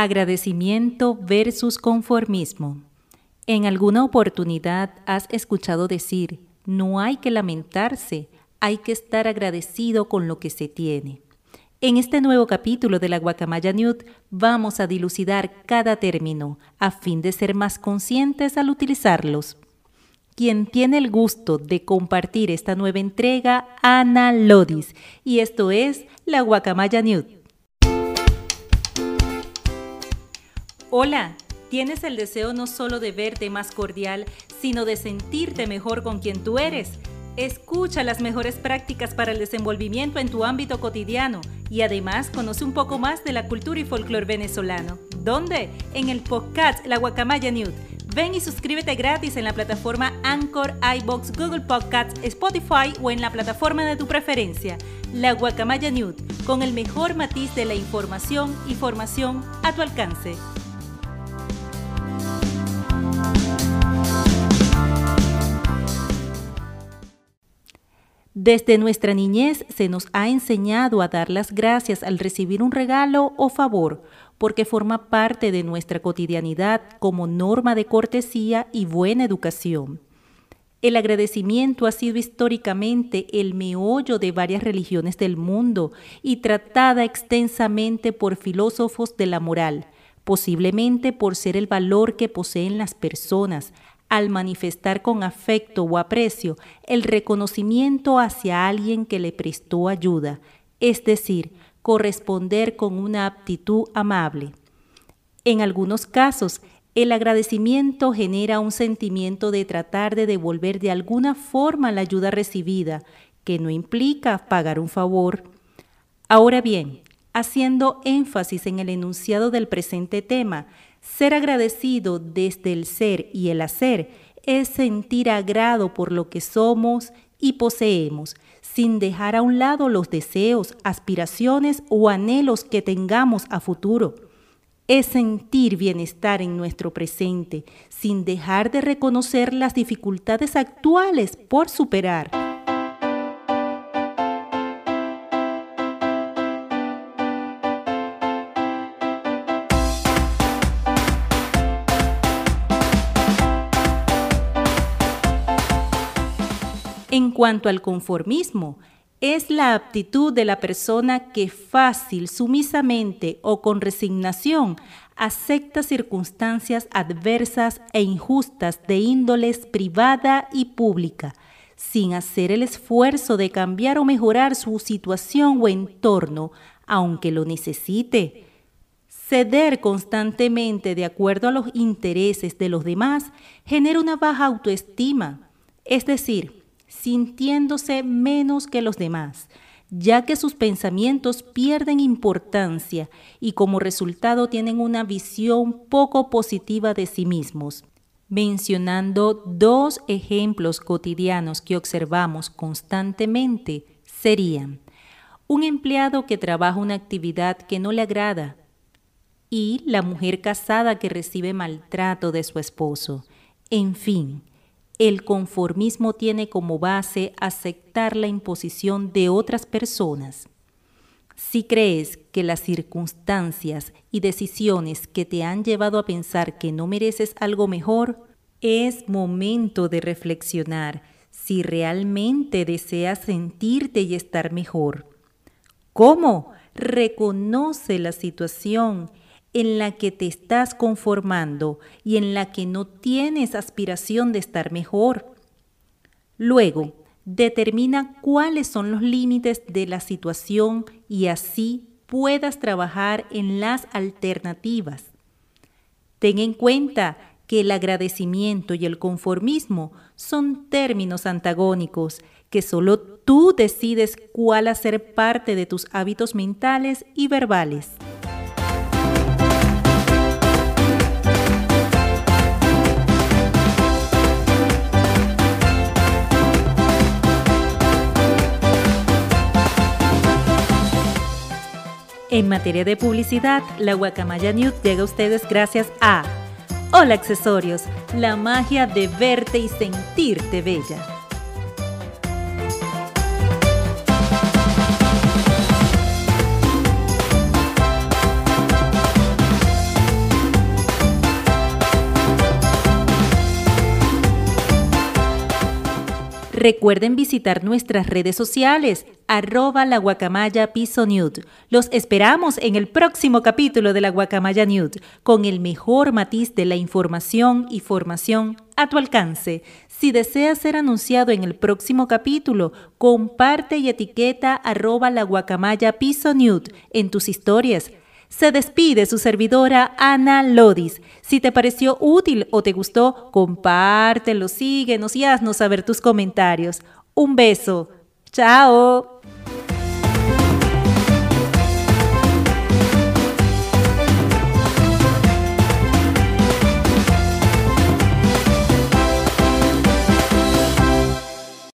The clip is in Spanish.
Agradecimiento versus conformismo. En alguna oportunidad has escuchado decir, no hay que lamentarse, hay que estar agradecido con lo que se tiene. En este nuevo capítulo de la Guacamaya Newt vamos a dilucidar cada término a fin de ser más conscientes al utilizarlos. Quien tiene el gusto de compartir esta nueva entrega, Ana Lodis, y esto es la Guacamaya Newt. Hola, ¿tienes el deseo no solo de verte más cordial, sino de sentirte mejor con quien tú eres? Escucha las mejores prácticas para el desenvolvimiento en tu ámbito cotidiano y además conoce un poco más de la cultura y folclore venezolano. ¿Dónde? En el podcast La Guacamaya News. Ven y suscríbete gratis en la plataforma Anchor, iBox, Google Podcasts, Spotify o en la plataforma de tu preferencia. La Guacamaya News, con el mejor matiz de la información y formación a tu alcance. Desde nuestra niñez se nos ha enseñado a dar las gracias al recibir un regalo o favor, porque forma parte de nuestra cotidianidad como norma de cortesía y buena educación. El agradecimiento ha sido históricamente el meollo de varias religiones del mundo y tratada extensamente por filósofos de la moral, posiblemente por ser el valor que poseen las personas, al manifestar con afecto o aprecio el reconocimiento hacia alguien que le prestó ayuda, es decir, corresponder con una aptitud amable. En algunos casos, el agradecimiento genera un sentimiento de tratar de devolver de alguna forma la ayuda recibida, que no implica pagar un favor. Ahora bien, haciendo énfasis en el enunciado del presente tema, ser agradecido desde el ser y el hacer es sentir agrado por lo que somos y poseemos, sin dejar a un lado los deseos, aspiraciones o anhelos que tengamos a futuro. Es sentir bienestar en nuestro presente, sin dejar de reconocer las dificultades actuales por superar. En cuanto al conformismo, es la aptitud de la persona que fácil, sumisamente o con resignación acepta circunstancias adversas e injustas de índoles privada y pública, sin hacer el esfuerzo de cambiar o mejorar su situación o entorno, aunque lo necesite. Ceder constantemente de acuerdo a los intereses de los demás genera una baja autoestima, es decir, sintiéndose menos que los demás, ya que sus pensamientos pierden importancia y como resultado tienen una visión poco positiva de sí mismos. Mencionando dos ejemplos cotidianos que observamos constantemente serían un empleado que trabaja una actividad que no le agrada y la mujer casada que recibe maltrato de su esposo. En fin, el conformismo tiene como base aceptar la imposición de otras personas. Si crees que las circunstancias y decisiones que te han llevado a pensar que no mereces algo mejor, es momento de reflexionar si realmente deseas sentirte y estar mejor. ¿Cómo? Reconoce la situación en la que te estás conformando y en la que no tienes aspiración de estar mejor. Luego, determina cuáles son los límites de la situación y así puedas trabajar en las alternativas. Ten en cuenta que el agradecimiento y el conformismo son términos antagónicos que solo tú decides cuál hacer parte de tus hábitos mentales y verbales. En materia de publicidad, la Guacamaya News llega a ustedes gracias a Hola Accesorios, la magia de verte y sentirte bella. Recuerden visitar nuestras redes sociales, arroba la guacamaya piso nude. Los esperamos en el próximo capítulo de la guacamaya nude, con el mejor matiz de la información y formación a tu alcance. Si deseas ser anunciado en el próximo capítulo, comparte y etiqueta arroba la guacamaya piso nude en tus historias se despide su servidora Ana Lodis. Si te pareció útil o te gustó, compártelo, síguenos y haznos saber tus comentarios. Un beso. Chao.